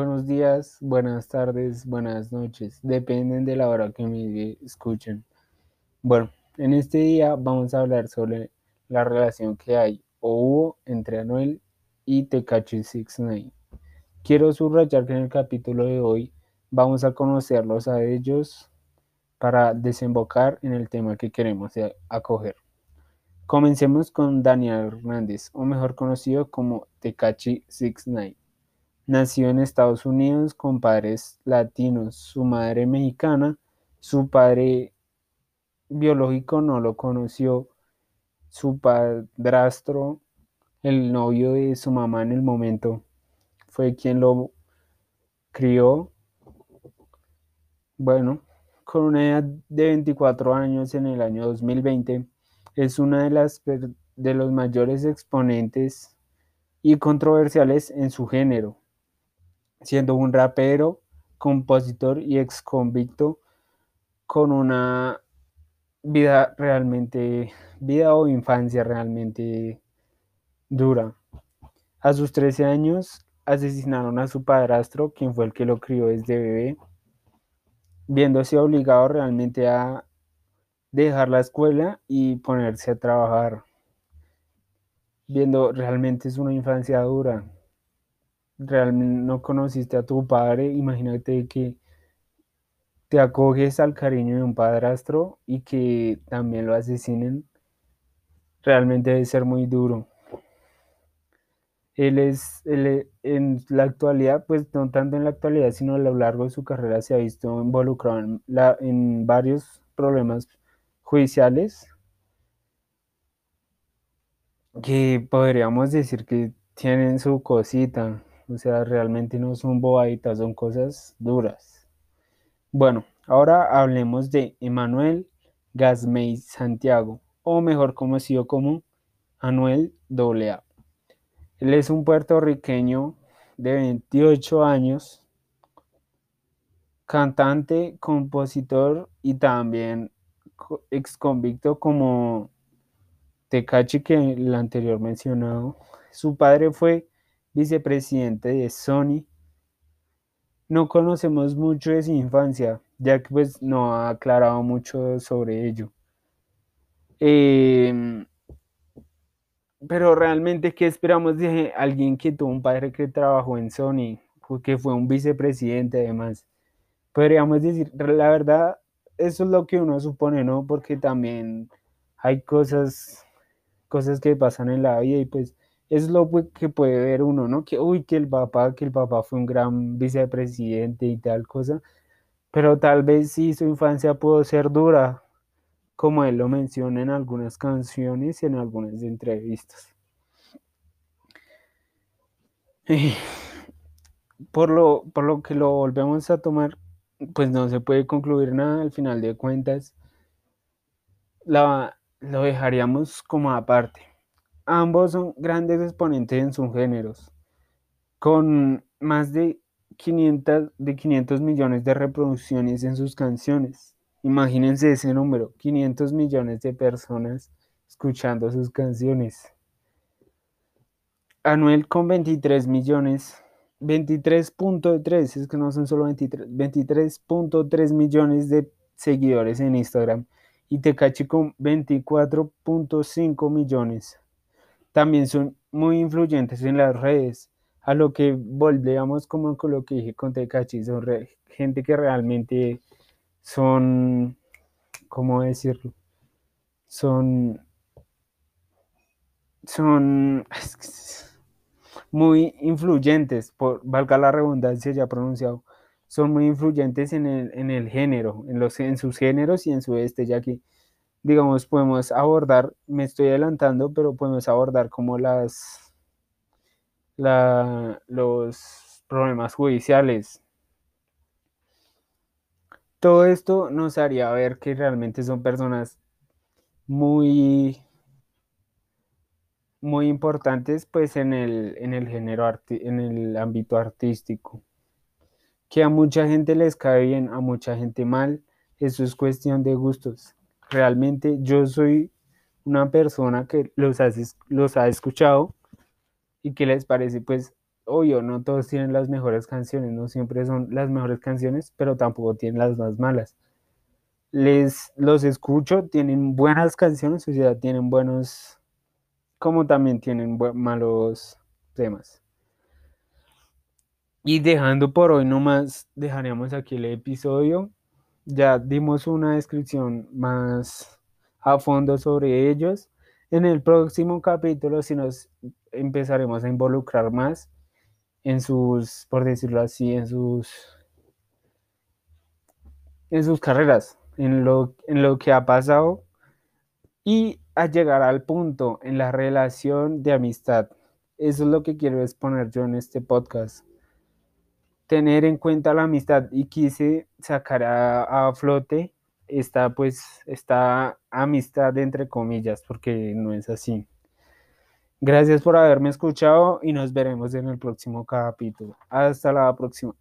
buenos días, buenas tardes, buenas noches, dependen de la hora que me escuchen. Bueno, en este día vamos a hablar sobre la relación que hay o hubo entre Anuel y Tekashi 69. Quiero subrayar que en el capítulo de hoy vamos a conocerlos a ellos para desembocar en el tema que queremos acoger. Comencemos con Daniel Hernández, o mejor conocido como Tekachi 69. Nació en Estados Unidos con padres latinos, su madre mexicana, su padre biológico no lo conoció, su padrastro, el novio de su mamá en el momento, fue quien lo crió. Bueno, con una edad de 24 años en el año 2020, es una de las de los mayores exponentes y controversiales en su género siendo un rapero, compositor y ex convicto con una vida realmente, vida o infancia realmente dura. A sus 13 años asesinaron a su padrastro, quien fue el que lo crió desde bebé, viéndose obligado realmente a dejar la escuela y ponerse a trabajar, viendo realmente es una infancia dura realmente no conociste a tu padre, imagínate que te acoges al cariño de un padrastro y que también lo asesinen, realmente debe ser muy duro. Él es, en la actualidad, pues no tanto en la actualidad, sino a lo largo de su carrera se ha visto involucrado en, en varios problemas judiciales que podríamos decir que tienen su cosita. O sea, realmente no son bobaditas, son cosas duras. Bueno, ahora hablemos de Emanuel Gasmey Santiago, o mejor conocido como Anuel AA. Él es un puertorriqueño de 28 años, cantante, compositor y también ex convicto como Tecachi que el anterior mencionado. Su padre fue vicepresidente de Sony. No conocemos mucho de su infancia, ya que pues no ha aclarado mucho sobre ello. Em, pero realmente, ¿qué esperamos de alguien que tuvo un padre que trabajó en Sony, que fue un vicepresidente además? Podríamos decir, la verdad, eso es lo que uno supone, ¿no? Porque también hay cosas, cosas que pasan en la vida y pues es lo que puede ver uno, ¿no? Que, uy, que el papá, que el papá fue un gran vicepresidente y tal cosa, pero tal vez sí su infancia pudo ser dura, como él lo menciona en algunas canciones y en algunas entrevistas. Por lo, por lo que lo volvemos a tomar, pues no se puede concluir nada al final de cuentas. La, lo dejaríamos como aparte. Ambos son grandes exponentes en sus géneros, con más de 500, de 500 millones de reproducciones en sus canciones. Imagínense ese número, 500 millones de personas escuchando sus canciones. Anuel con 23 millones, 23.3, es que no son solo 23, 23.3 millones de seguidores en Instagram y Tecachi con 24.5 millones también son muy influyentes en las redes. A lo que volvemos como con lo que dije con Tecachi, son gente que realmente son, ¿cómo decirlo? Son, son muy influyentes, por valga la redundancia ya pronunciado, son muy influyentes en el, en el género, en, los, en sus géneros y en su este, ya que digamos, podemos abordar, me estoy adelantando, pero podemos abordar como las, los problemas judiciales. Todo esto nos haría ver que realmente son personas muy, muy importantes pues en el, en el género, en el ámbito artístico. Que a mucha gente les cae bien, a mucha gente mal, eso es cuestión de gustos realmente yo soy una persona que los, los ha escuchado y que les parece pues obvio, no todos tienen las mejores canciones, no siempre son las mejores canciones, pero tampoco tienen las más malas. Les los escucho, tienen buenas canciones, o sea, tienen buenos, como también tienen malos temas. Y dejando por hoy nomás, dejaremos aquí el episodio. Ya dimos una descripción más a fondo sobre ellos. En el próximo capítulo, si nos empezaremos a involucrar más en sus, por decirlo así, en sus, en sus carreras, en lo, en lo que ha pasado y a llegar al punto en la relación de amistad. Eso es lo que quiero exponer yo en este podcast tener en cuenta la amistad y quise sacar a, flote esta pues esta amistad entre comillas porque no es así. Gracias por haberme escuchado y nos veremos en el próximo capítulo. Hasta la próxima.